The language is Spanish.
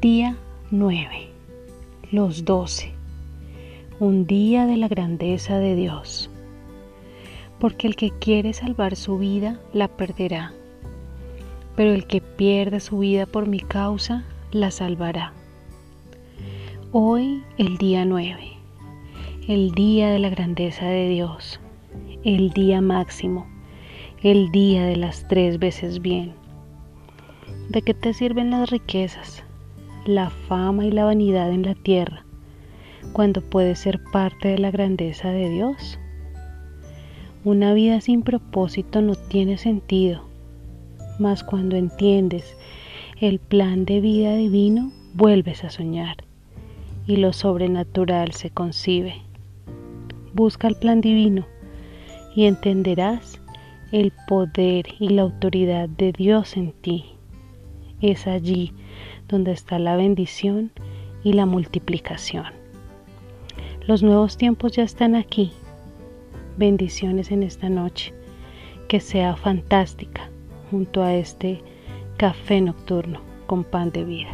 Día 9. Los doce. Un día de la grandeza de Dios. Porque el que quiere salvar su vida la perderá, pero el que pierde su vida por mi causa la salvará. Hoy el día 9. El día de la grandeza de Dios. El día máximo. El día de las tres veces bien. ¿De qué te sirven las riquezas? La fama y la vanidad en la tierra, cuando puedes ser parte de la grandeza de Dios. Una vida sin propósito no tiene sentido, mas cuando entiendes el plan de vida divino, vuelves a soñar y lo sobrenatural se concibe. Busca el plan divino y entenderás el poder y la autoridad de Dios en ti. Es allí donde está la bendición y la multiplicación. Los nuevos tiempos ya están aquí. Bendiciones en esta noche. Que sea fantástica junto a este café nocturno con pan de vida.